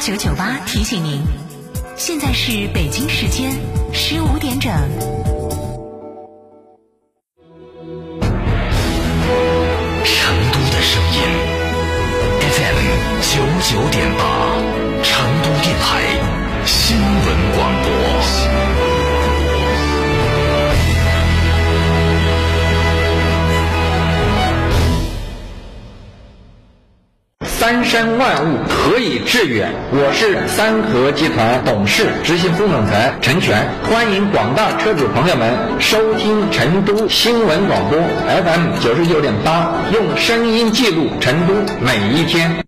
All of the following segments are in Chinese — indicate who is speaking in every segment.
Speaker 1: 九九八提醒您，现在是北京时间十五点整。
Speaker 2: 三山万物，何以致远？我是三和集团董事、执行副总裁陈全，欢迎广大车主朋友们收听成都新闻广播 FM 九十九点八，用声音记录成都每一天。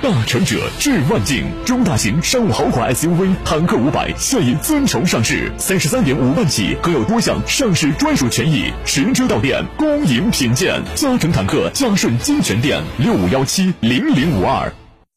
Speaker 3: 大成者致万境，中大型商务豪华 SUV 坦克五百现已尊崇上市，三十三点五万起，更有多项上市专属权益，神车到店，恭迎品鉴。嘉诚坦克嘉顺金泉店六五幺七零零五二。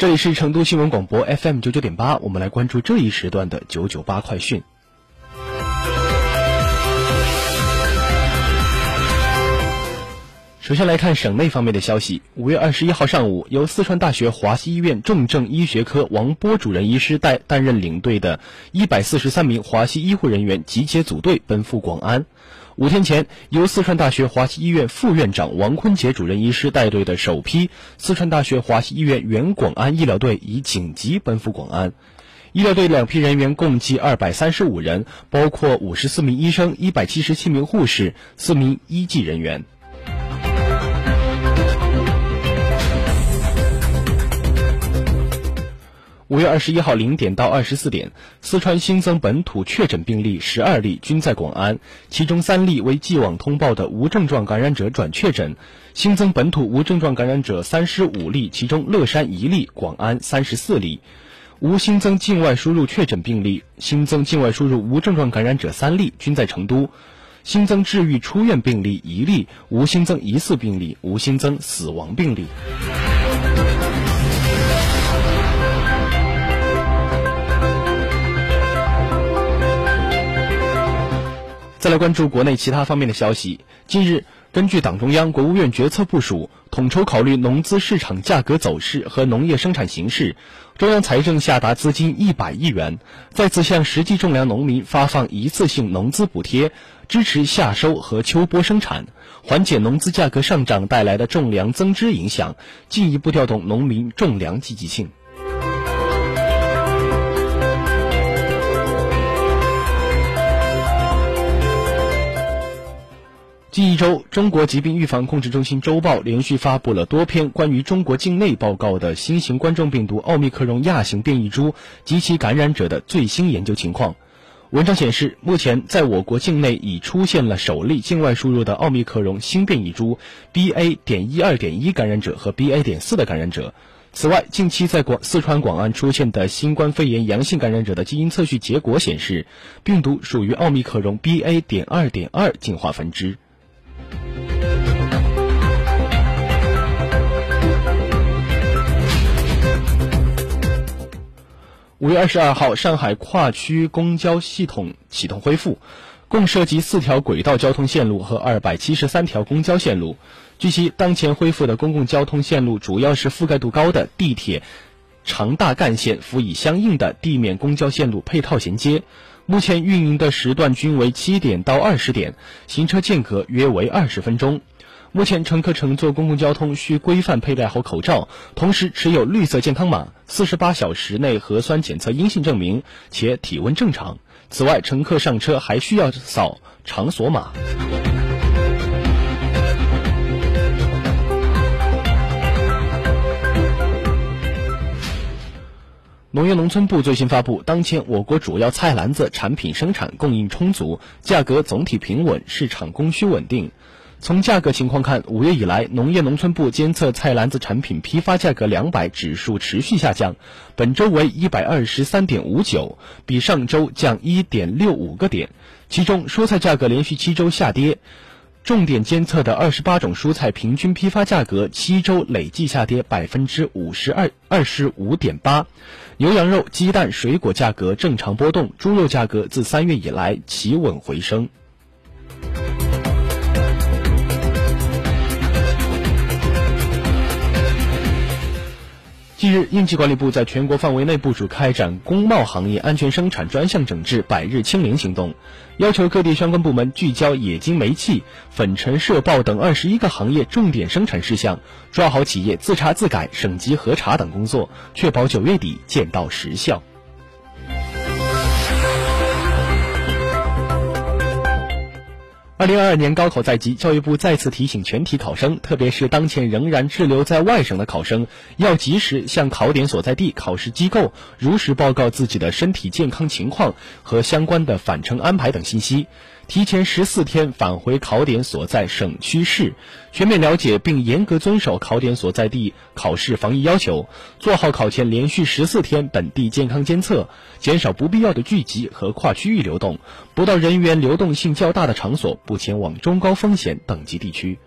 Speaker 4: 这里是成都新闻广播 FM 九九点八，我们来关注这一时段的九九八快讯。首先来看省内方面的消息。五月二十一号上午，由四川大学华西医院重症医学科王波主任医师带担任领队的一百四十三名华西医护人员集结组队奔赴广安。五天前，由四川大学华西医院副院长王坤杰主任医师带队的首批四川大学华西医院原广安医疗队已紧急奔赴广安。医疗队两批人员共计二百三十五人，包括五十四名医生、一百七十七名护士、四名医技人员。五月二十一号零点到二十四点，四川新增本土确诊病例十二例，均在广安，其中三例为既往通报的无症状感染者转确诊。新增本土无症状感染者三十五例，其中乐山一例，广安三十四例。无新增境外输入确诊病例，新增境外输入无症状感染者三例，均在成都。新增治愈出院病例一例，无新增疑似病例，无新增死亡病例。再来关注国内其他方面的消息。近日，根据党中央、国务院决策部署，统筹考虑农资市场价格走势和农业生产形势，中央财政下达资金一百亿元，再次向实际种粮农民发放一次性农资补贴，支持夏收和秋播生产，缓解农资价格上涨带来的种粮增支影响，进一步调动农民种粮积极性。近一周，中国疾病预防控制中心周报连续发布了多篇关于中国境内报告的新型冠状病毒奥密克戎亚型变异株及其感染者的最新研究情况。文章显示，目前在我国境内已出现了首例境外输入的奥密克戎新变异株 BA. 点一二点一感染者和 BA. 点四的感染者。此外，近期在广四川广安出现的新冠肺炎阳性感染者的基因测序结果显示，病毒属于奥密克戎 BA. 点二点二进化分支。五月二十二号，上海跨区公交系统启动恢复，共涉及四条轨道交通线路和二百七十三条公交线路。据悉，当前恢复的公共交通线路主要是覆盖度高的地铁长大干线，辅以相应的地面公交线路配套衔接。目前运营的时段均为七点到二十点，行车间隔约为二十分钟。目前乘客乘坐公共交通需规范佩戴好口罩，同时持有绿色健康码，四十八小时内核酸检测阴性证明，且体温正常。此外，乘客上车还需要扫场所码。农业农村部最新发布，当前我国主要菜篮子产品生产供应充足，价格总体平稳，市场供需稳定。从价格情况看，五月以来，农业农村部监测菜篮子产品批发价格两百指数持续下降，本周为一百二十三点五九，比上周降一点六五个点。其中，蔬菜价格连续七周下跌，重点监测的二十八种蔬菜平均批发价格七周累计下跌百分之五十二二十五点八。牛羊肉、鸡蛋、水果价格正常波动，猪肉价格自三月以来企稳回升。近日，应急管理部在全国范围内部署开展工贸行业安全生产专项整治百日清零行动，要求各地相关部门聚焦冶金、煤气、粉尘、涉爆等二十一个行业重点生产事项，抓好企业自查自改、省级核查等工作，确保九月底见到实效。二零二二年高考在即，教育部再次提醒全体考生，特别是当前仍然滞留在外省的考生，要及时向考点所在地考试机构如实报告自己的身体健康情况和相关的返程安排等信息。提前十四天返回考点所在省区市，全面了解并严格遵守考点所在地考试防疫要求，做好考前连续十四天本地健康监测，减少不必要的聚集和跨区域流动，不到人员流动性较大的场所，不前往中高风险等级地区。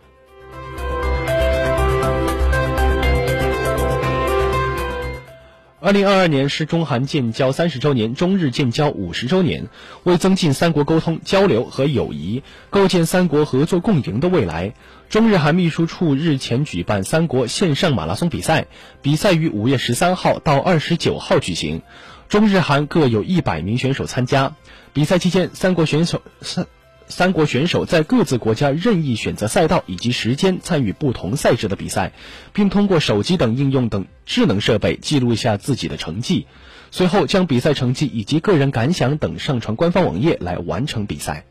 Speaker 4: 二零二二年是中韩建交三十周年，中日建交五十周年。为增进三国沟通交流和友谊，构建三国合作共赢的未来，中日韩秘书处日前举办三国线上马拉松比赛，比赛于五月十三号到二十九号举行，中日韩各有一百名选手参加。比赛期间，三国选手三。三国选手在各自国家任意选择赛道以及时间参与不同赛制的比赛，并通过手机等应用等智能设备记录一下自己的成绩，随后将比赛成绩以及个人感想等上传官方网页来完成比赛。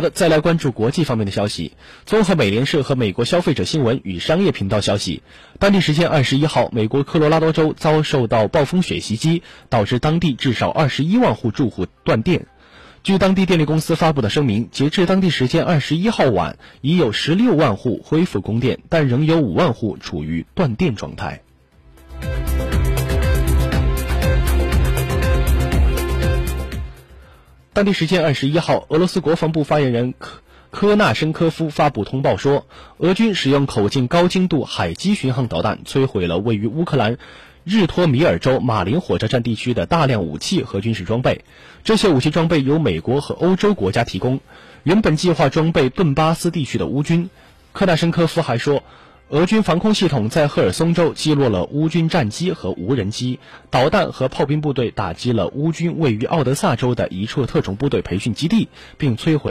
Speaker 4: 好的，再来关注国际方面的消息。综合美联社和美国消费者新闻与商业频道消息，当地时间二十一号，美国科罗拉多州遭受到暴风雪袭击，导致当地至少二十一万户住户断电。据当地电力公司发布的声明，截至当地时间二十一号晚，已有十六万户恢复供电，但仍有五万户处于断电状态。当地时间二十一号，俄罗斯国防部发言人科科纳申科夫发布通报说，俄军使用口径高精度海基巡航导弹摧毁了位于乌克兰日托米尔州马林火车站地区的大量武器和军事装备。这些武器装备由美国和欧洲国家提供，原本计划装备顿巴斯地区的乌军。科纳申科夫还说。俄军防空系统在赫尔松州击落了乌军战机和无人机，导弹和炮兵部队打击了乌军位于奥德萨州的一处特种部队培训基地，并摧毁。